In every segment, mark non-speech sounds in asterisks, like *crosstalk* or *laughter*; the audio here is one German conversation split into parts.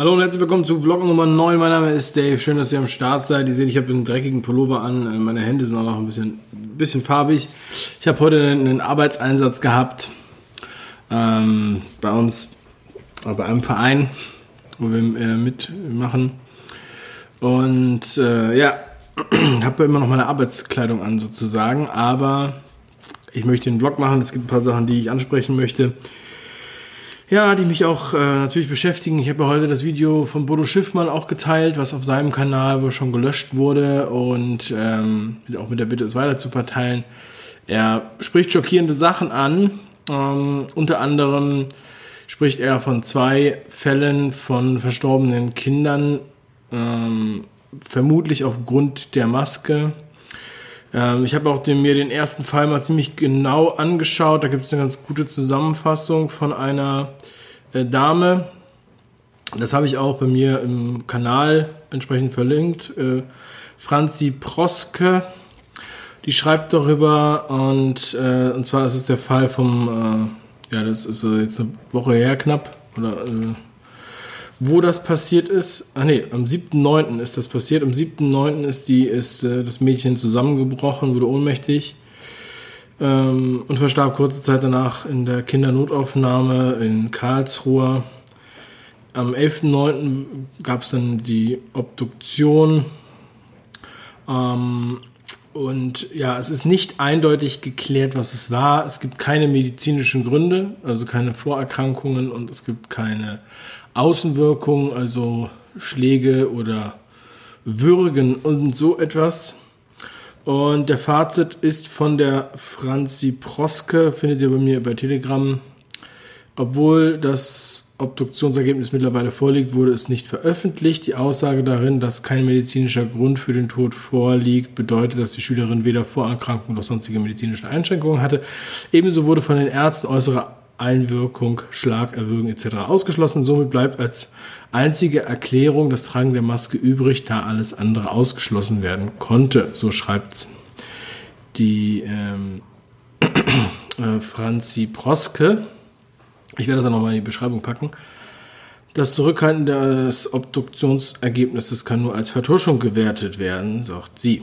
Hallo und herzlich willkommen zu Vlog Nummer 9. Mein Name ist Dave. Schön, dass ihr am Start seid. Ihr seht, ich habe einen dreckigen Pullover an. Meine Hände sind auch noch ein bisschen, bisschen farbig. Ich habe heute einen Arbeitseinsatz gehabt ähm, bei uns, äh, bei einem Verein, wo wir äh, mitmachen. Und äh, ja, *clears throat* habe immer noch meine Arbeitskleidung an sozusagen. Aber ich möchte einen Vlog machen. Es gibt ein paar Sachen, die ich ansprechen möchte. Ja, die mich auch äh, natürlich beschäftigen. Ich habe ja heute das Video von Bodo Schiffmann auch geteilt, was auf seinem Kanal wohl schon gelöscht wurde und ähm, auch mit der Bitte, es weiter zu verteilen. Er spricht schockierende Sachen an. Ähm, unter anderem spricht er von zwei Fällen von verstorbenen Kindern, ähm, vermutlich aufgrund der Maske. Ähm, ich habe auch den, mir den ersten Fall mal ziemlich genau angeschaut. Da gibt es eine ganz gute Zusammenfassung von einer äh, Dame. Das habe ich auch bei mir im Kanal entsprechend verlinkt. Äh, Franzi Proske, die schreibt darüber und, äh, und zwar ist es der Fall vom, äh, ja, das ist jetzt eine Woche her knapp, oder äh, wo das passiert ist. Ah nee, am 7.9. ist das passiert. Am 7.9. ist, die, ist äh, das Mädchen zusammengebrochen, wurde ohnmächtig ähm, und verstarb kurze Zeit danach in der Kindernotaufnahme in Karlsruhe. Am 11.9. gab es dann die Obduktion. Ähm, und ja, es ist nicht eindeutig geklärt, was es war. Es gibt keine medizinischen Gründe, also keine Vorerkrankungen und es gibt keine Außenwirkungen, also Schläge oder Würgen und so etwas. Und der Fazit ist von der Franzi Proske, findet ihr bei mir bei Telegram. Obwohl das Obduktionsergebnis mittlerweile vorliegt, wurde es nicht veröffentlicht. Die Aussage darin, dass kein medizinischer Grund für den Tod vorliegt, bedeutet, dass die Schülerin weder Vorerkrankungen noch sonstige medizinische Einschränkungen hatte. Ebenso wurde von den Ärzten äußere Einwirkung, Schlag, Erwürgen etc. ausgeschlossen. Somit bleibt als einzige Erklärung das Tragen der Maske übrig, da alles andere ausgeschlossen werden konnte. So schreibt die ähm, *clears throat* äh, Franzi Proske. Ich werde das auch nochmal in die Beschreibung packen. Das Zurückhalten des Obduktionsergebnisses kann nur als Vertuschung gewertet werden, sagt sie.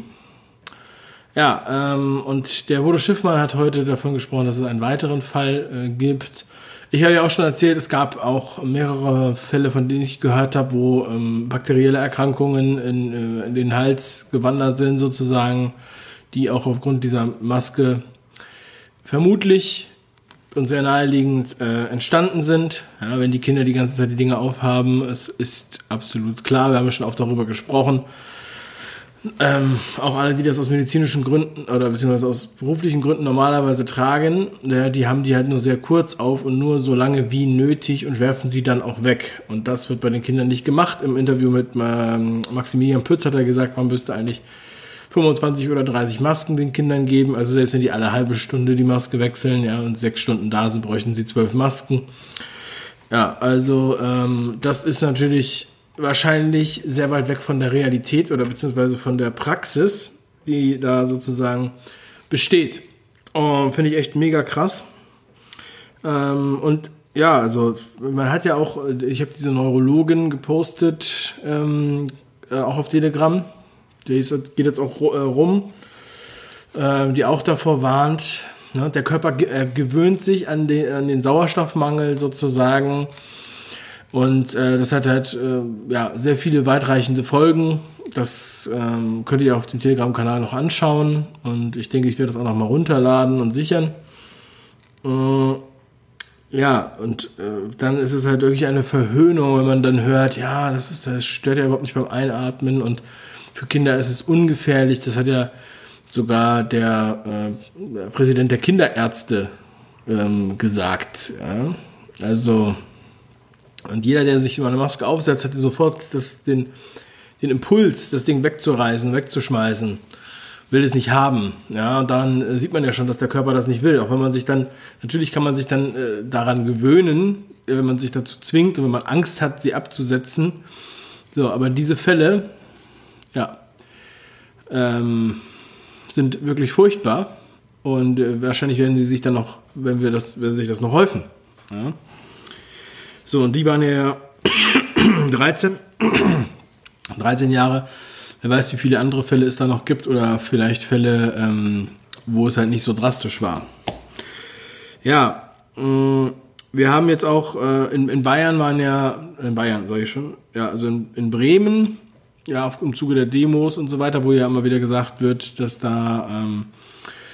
Ja, ähm, und der Bodo Schiffmann hat heute davon gesprochen, dass es einen weiteren Fall äh, gibt. Ich habe ja auch schon erzählt, es gab auch mehrere Fälle, von denen ich gehört habe, wo ähm, bakterielle Erkrankungen in, äh, in den Hals gewandert sind, sozusagen, die auch aufgrund dieser Maske vermutlich und sehr naheliegend äh, entstanden sind. Ja, wenn die Kinder die ganze Zeit die Dinge aufhaben, es ist absolut klar, wir haben schon oft darüber gesprochen. Ähm, auch alle, die das aus medizinischen Gründen oder beziehungsweise aus beruflichen Gründen normalerweise tragen, äh, die haben die halt nur sehr kurz auf und nur so lange wie nötig und werfen sie dann auch weg. Und das wird bei den Kindern nicht gemacht. Im Interview mit ähm, Maximilian Pütz hat er gesagt, man müsste eigentlich 25 oder 30 Masken den Kindern geben. Also selbst wenn die alle halbe Stunde die Maske wechseln, ja, und sechs Stunden da sind, bräuchten sie zwölf Masken. Ja, also ähm, das ist natürlich wahrscheinlich sehr weit weg von der Realität oder beziehungsweise von der Praxis, die da sozusagen besteht. Finde ich echt mega krass. Ähm, und ja, also man hat ja auch, ich habe diese Neurologin gepostet, ähm, äh, auch auf Telegram, die ist, geht jetzt auch äh, rum, äh, die auch davor warnt, ne? der Körper äh, gewöhnt sich an den, an den Sauerstoffmangel sozusagen und äh, das hat halt äh, ja, sehr viele weitreichende Folgen. Das ähm, könnt ihr auf dem Telegram-Kanal noch anschauen. Und ich denke, ich werde das auch noch mal runterladen und sichern. Äh, ja, und äh, dann ist es halt wirklich eine Verhöhnung, wenn man dann hört, ja, das, ist, das stört ja überhaupt nicht beim Einatmen. Und für Kinder ist es ungefährlich. Das hat ja sogar der äh, Präsident der Kinderärzte ähm, gesagt. Ja? Also und jeder, der sich mal eine Maske aufsetzt, hat sofort das, den, den Impuls, das Ding wegzureißen, wegzuschmeißen, will es nicht haben. Ja, und dann äh, sieht man ja schon, dass der Körper das nicht will. Auch wenn man sich dann, natürlich kann man sich dann äh, daran gewöhnen, wenn man sich dazu zwingt und wenn man Angst hat, sie abzusetzen. So, aber diese Fälle, ja, ähm, sind wirklich furchtbar. Und äh, wahrscheinlich werden sie sich dann noch, wenn wir das, werden sich das noch häufen. Ja? So, und die waren ja *coughs* 13. 13 *coughs* Jahre. Wer weiß, wie viele andere Fälle es da noch gibt oder vielleicht Fälle, ähm, wo es halt nicht so drastisch war. Ja, mh, wir haben jetzt auch, äh, in, in Bayern waren ja, in Bayern sage ich schon, ja, also in, in Bremen, ja, auf, im Zuge der Demos und so weiter, wo ja immer wieder gesagt wird, dass da ähm,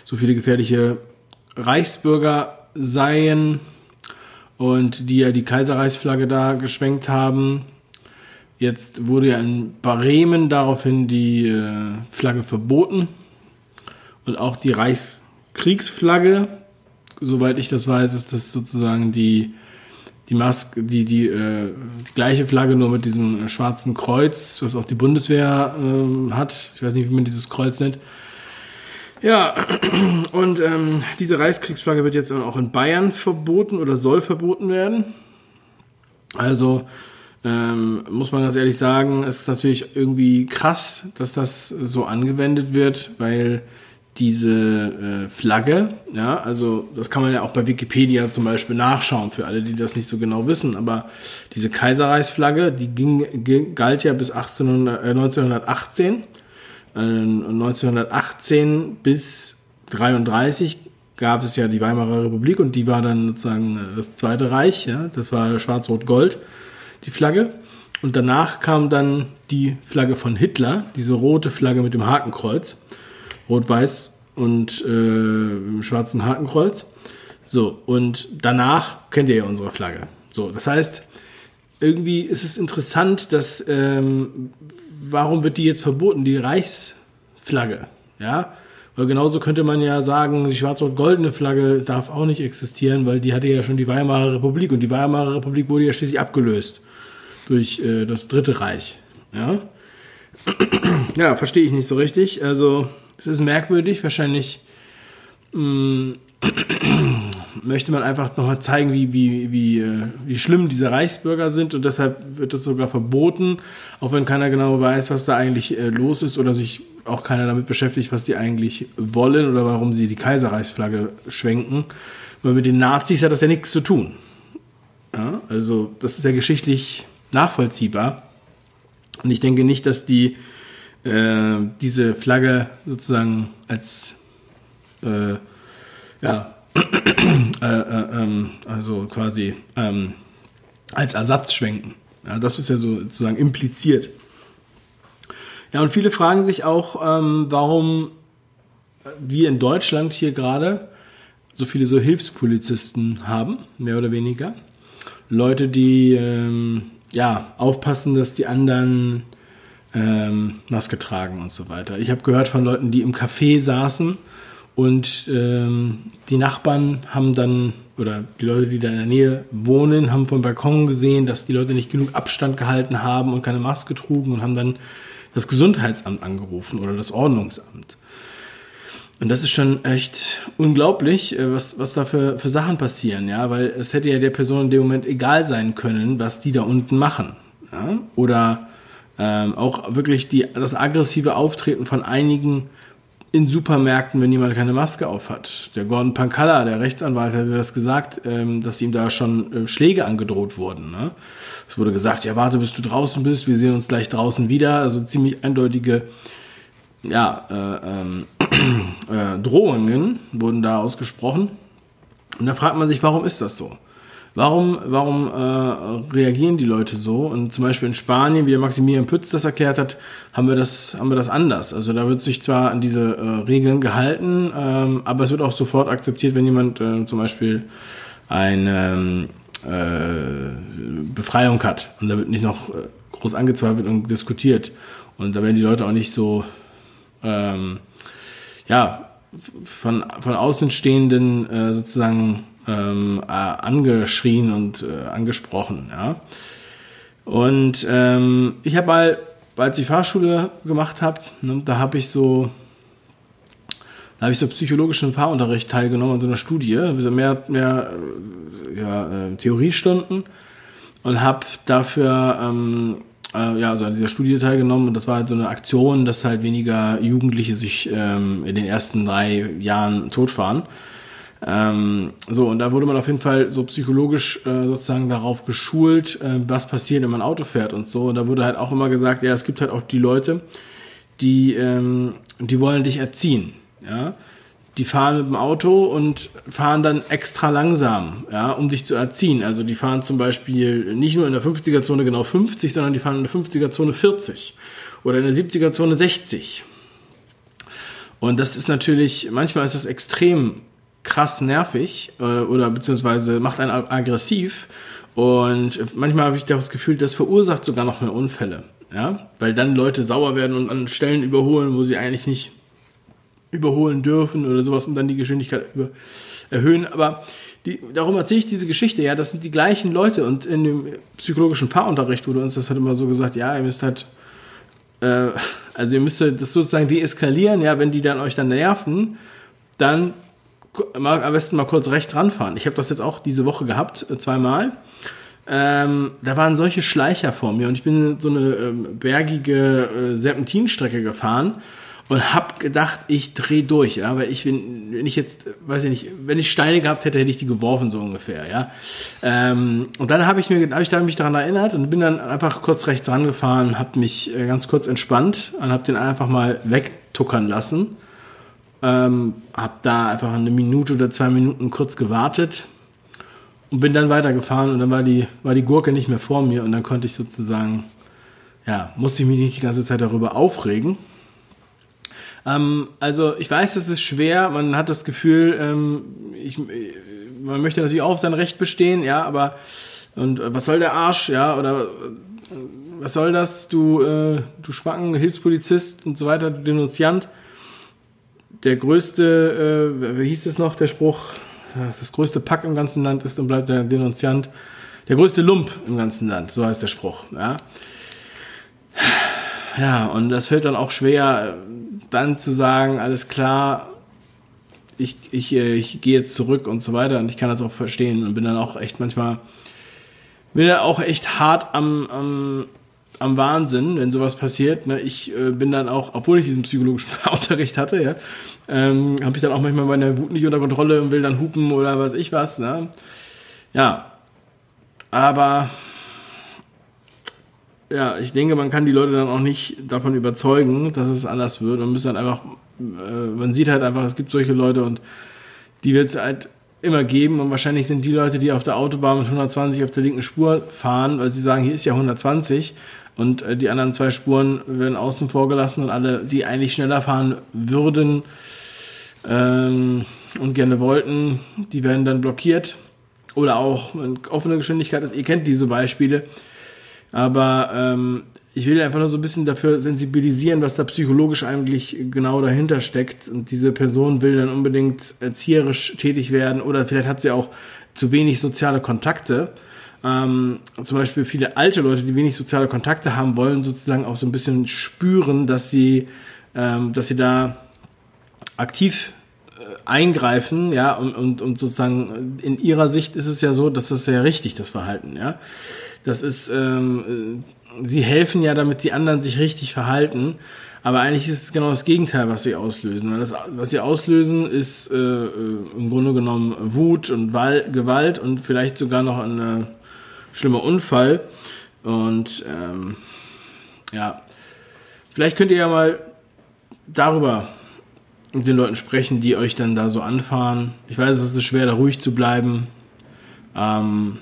so viele gefährliche Reichsbürger seien und die ja die Kaiserreichsflagge da geschwenkt haben. Jetzt wurde ja in Bremen daraufhin die äh, Flagge verboten und auch die Reichskriegsflagge. Soweit ich das weiß, ist das sozusagen die die Maske, die, die, äh, die gleiche Flagge, nur mit diesem schwarzen Kreuz, was auch die Bundeswehr äh, hat. Ich weiß nicht, wie man dieses Kreuz nennt. Ja, *clears throat* und ähm, diese Reichskriegsflagge wird jetzt auch in Bayern verboten oder soll verboten werden. Also ähm, muss man ganz ehrlich sagen, es ist natürlich irgendwie krass, dass das so angewendet wird, weil diese äh, Flagge, ja, also das kann man ja auch bei Wikipedia zum Beispiel nachschauen, für alle, die das nicht so genau wissen, aber diese Kaiserreichsflagge, die ging, ging, galt ja bis 1800, äh, 1918. Äh, 1918 bis 33 gab es ja die Weimarer Republik und die war dann sozusagen äh, das Zweite Reich, ja, das war Schwarz-Rot-Gold, die Flagge. Und danach kam dann die Flagge von Hitler, diese rote Flagge mit dem Hakenkreuz. Rot-Weiß und äh, schwarzen Hakenkreuz. So, und danach kennt ihr ja unsere Flagge. So, das heißt, irgendwie ist es interessant, dass ähm, warum wird die jetzt verboten, die Reichsflagge? Ja, weil genauso könnte man ja sagen, die schwarz-rot-goldene Flagge darf auch nicht existieren, weil die hatte ja schon die Weimarer Republik und die Weimarer Republik wurde ja schließlich abgelöst durch äh, das Dritte Reich. Ja, *clears throat* ja verstehe ich nicht so richtig. Also es ist merkwürdig, wahrscheinlich mm, *clears throat* möchte man einfach nochmal zeigen, wie, wie, wie, äh, wie schlimm diese Reichsbürger sind und deshalb wird das sogar verboten, auch wenn keiner genau weiß, was da eigentlich äh, los ist oder sich auch keiner damit beschäftigt, was die eigentlich wollen oder warum sie die Kaiserreichsflagge schwenken. Weil mit den Nazis hat das ja nichts zu tun. Ja, also das ist ja geschichtlich nachvollziehbar. Und ich denke nicht, dass die äh, diese Flagge sozusagen als äh, ja äh, äh, ähm, also quasi ähm, als Ersatz schwenken. Ja, das ist ja so sozusagen impliziert. Ja, und viele fragen sich auch, ähm, warum wir in Deutschland hier gerade so viele so Hilfspolizisten haben, mehr oder weniger. Leute, die ähm, ja aufpassen, dass die anderen ähm, Maske tragen und so weiter. Ich habe gehört von Leuten, die im Café saßen und ähm, die Nachbarn haben dann, oder die Leute, die da in der Nähe wohnen, haben vom Balkon gesehen, dass die Leute nicht genug Abstand gehalten haben und keine Maske trugen und haben dann das Gesundheitsamt angerufen oder das Ordnungsamt. Und das ist schon echt unglaublich, äh, was, was da für, für Sachen passieren, ja, weil es hätte ja der Person in dem Moment egal sein können, was die da unten machen. Ja? Oder ähm, auch wirklich die, das aggressive Auftreten von einigen in Supermärkten, wenn jemand keine Maske auf hat. Der Gordon Pankalla, der Rechtsanwalt, hatte das gesagt, ähm, dass ihm da schon äh, Schläge angedroht wurden. Ne? Es wurde gesagt, ja, warte, bis du draußen bist, wir sehen uns gleich draußen wieder. Also ziemlich eindeutige ja, äh, ähm, *clears throat* äh, Drohungen wurden da ausgesprochen. Und da fragt man sich, warum ist das so? Warum, warum äh, reagieren die Leute so? Und zum Beispiel in Spanien, wie der Maximilian Pütz das erklärt hat, haben wir das, haben wir das anders. Also da wird sich zwar an diese äh, Regeln gehalten, ähm, aber es wird auch sofort akzeptiert, wenn jemand äh, zum Beispiel eine äh, Befreiung hat. Und da wird nicht noch äh, groß angezweifelt und diskutiert. Und da werden die Leute auch nicht so, ähm, ja, von, von Außenstehenden äh, sozusagen ähm, äh, angeschrien und äh, angesprochen. Ja. Und ähm, ich habe mal, als ich Fahrschule gemacht habe, ne, da habe ich so da habe ich so psychologischen Fahrunterricht teilgenommen an so einer Studie, mehr, mehr äh, ja, äh, Theoriestunden und habe dafür ähm, äh, ja, also an dieser Studie teilgenommen und das war halt so eine Aktion, dass halt weniger Jugendliche sich ähm, in den ersten drei Jahren totfahren. Ähm, so, und da wurde man auf jeden Fall so psychologisch äh, sozusagen darauf geschult, äh, was passiert, wenn man Auto fährt und so. Und da wurde halt auch immer gesagt, ja, es gibt halt auch die Leute, die, ähm, die wollen dich erziehen. Ja? Die fahren mit dem Auto und fahren dann extra langsam, ja, um dich zu erziehen. Also die fahren zum Beispiel nicht nur in der 50er-Zone genau 50, sondern die fahren in der 50er-Zone 40 oder in der 70er-Zone 60. Und das ist natürlich, manchmal ist das extrem krass nervig äh, oder beziehungsweise macht einen aggressiv. Und manchmal habe ich das Gefühl, das verursacht sogar noch mehr Unfälle. Ja? Weil dann Leute sauer werden und an Stellen überholen, wo sie eigentlich nicht überholen dürfen oder sowas und dann die Geschwindigkeit über erhöhen. Aber die, darum erzähle ich diese Geschichte, ja, das sind die gleichen Leute und in dem psychologischen Fahrunterricht wurde uns das halt immer so gesagt, ja, ihr müsst halt, äh, also ihr müsst das sozusagen deeskalieren, ja, wenn die dann euch dann nerven, dann mal, am besten mal kurz rechts ranfahren. Ich habe das jetzt auch diese Woche gehabt, äh, zweimal. Ähm, da waren solche Schleicher vor mir und ich bin so eine ähm, bergige äh, Serpentinstrecke gefahren und hab gedacht, ich dreh durch, ja, weil ich wenn, wenn ich jetzt, weiß ich nicht, wenn ich Steine gehabt hätte, hätte ich die geworfen so ungefähr, ja. Ähm, und dann habe ich mir, habe ich dann mich daran erinnert und bin dann einfach kurz rechts rangefahren, habe mich äh, ganz kurz entspannt und habe den einfach mal wegtuckern lassen ähm, hab da einfach eine Minute oder zwei Minuten kurz gewartet und bin dann weitergefahren und dann war die, war die Gurke nicht mehr vor mir und dann konnte ich sozusagen, ja, musste ich mich nicht die ganze Zeit darüber aufregen. Ähm, also ich weiß, es ist schwer, man hat das Gefühl, ähm, ich, man möchte natürlich auch auf sein Recht bestehen, ja, aber und was soll der Arsch, ja, oder was soll das, du, äh, du Spacken, Hilfspolizist und so weiter, du Denunziant der größte, äh, wie hieß es noch, der Spruch, das größte Pack im ganzen Land ist und bleibt der Denunziant, der größte Lump im ganzen Land, so heißt der Spruch, ja. Ja, und das fällt dann auch schwer, dann zu sagen, alles klar, ich, ich, äh, ich gehe jetzt zurück und so weiter und ich kann das auch verstehen und bin dann auch echt manchmal, bin dann auch echt hart am, am am Wahnsinn, wenn sowas passiert. Ne? Ich äh, bin dann auch, obwohl ich diesen psychologischen *laughs* Unterricht hatte, ja, ähm, habe ich dann auch manchmal meine Wut nicht unter Kontrolle und will dann hupen oder was ich was. Ne? Ja, aber ja, ich denke, man kann die Leute dann auch nicht davon überzeugen, dass es anders wird. Man muss dann einfach, äh, man sieht halt einfach, es gibt solche Leute und die wird es halt immer geben. Und wahrscheinlich sind die Leute, die auf der Autobahn mit 120 auf der linken Spur fahren, weil sie sagen, hier ist ja 120 und äh, die anderen zwei Spuren werden außen vor gelassen und alle, die eigentlich schneller fahren würden ähm, und gerne wollten, die werden dann blockiert. Oder auch offene Geschwindigkeit ist. Ihr kennt diese Beispiele, aber ähm, ich will einfach nur so ein bisschen dafür sensibilisieren, was da psychologisch eigentlich genau dahinter steckt. Und diese Person will dann unbedingt erzieherisch tätig werden oder vielleicht hat sie auch zu wenig soziale Kontakte ähm, zum Beispiel viele alte Leute, die wenig soziale Kontakte haben, wollen sozusagen auch so ein bisschen spüren, dass sie, ähm, dass sie da aktiv äh, eingreifen, ja, und, und, und sozusagen in ihrer Sicht ist es ja so, dass das ja richtig, das Verhalten, ja. Das ist, ähm, sie helfen ja, damit die anderen sich richtig verhalten. Aber eigentlich ist es genau das Gegenteil, was sie auslösen. Das, was sie auslösen, ist äh, äh im Grunde genommen Wut und Wal Gewalt und vielleicht sogar noch eine schlimmer Unfall. Und ähm, ja, vielleicht könnt ihr ja mal darüber mit den Leuten sprechen, die euch dann da so anfahren. Ich weiß, es ist schwer, da ruhig zu bleiben. Ähm,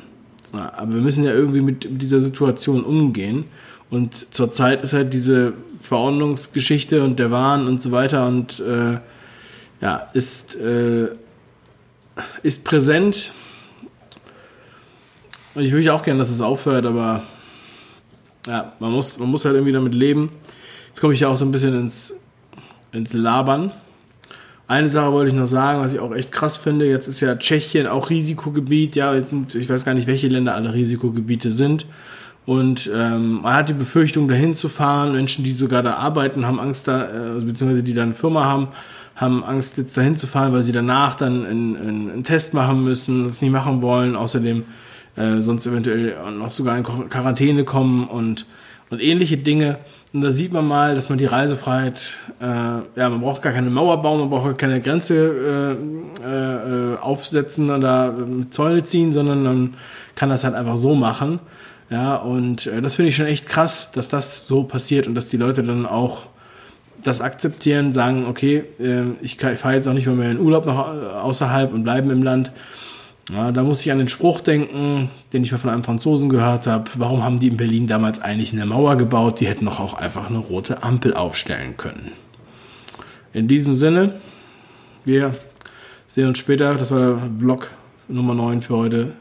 aber wir müssen ja irgendwie mit dieser Situation umgehen. Und zurzeit ist halt diese Verordnungsgeschichte und der Wahn und so weiter und äh, ja, ist, äh, ist präsent und ich würde auch gerne, dass es aufhört, aber ja, man muss, man muss halt irgendwie damit leben. Jetzt komme ich ja auch so ein bisschen ins, ins Labern. Eine Sache wollte ich noch sagen, was ich auch echt krass finde. Jetzt ist ja Tschechien auch Risikogebiet. Ja, jetzt sind, ich weiß gar nicht, welche Länder alle Risikogebiete sind. Und ähm, man hat die Befürchtung, dahin zu fahren. Menschen, die sogar da arbeiten, haben Angst da, äh, beziehungsweise die da eine Firma haben, haben Angst, jetzt dahin zu fahren, weil sie danach dann einen, einen, einen Test machen müssen, das nicht machen wollen. Außerdem äh, sonst eventuell noch sogar in Quarantäne kommen und, und ähnliche Dinge. Und da sieht man mal, dass man die Reisefreiheit, äh, ja, man braucht gar keine Mauer bauen, man braucht gar keine Grenze äh, äh, aufsetzen oder mit Zäune ziehen, sondern man kann das halt einfach so machen. Ja, und äh, das finde ich schon echt krass, dass das so passiert und dass die Leute dann auch das akzeptieren, sagen, okay, ich, ich fahre jetzt auch nicht mehr, mehr in Urlaub noch äh, außerhalb und bleiben im Land. Ja, da muss ich an den Spruch denken, den ich mal von einem Franzosen gehört habe. Warum haben die in Berlin damals eigentlich eine Mauer gebaut? Die hätten doch auch einfach eine rote Ampel aufstellen können. In diesem Sinne, wir sehen uns später. Das war der Vlog Nummer 9 für heute.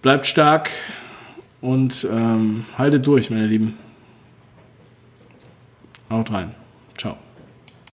Bleibt stark, und ähm, haltet durch, meine Lieben. Haut rein.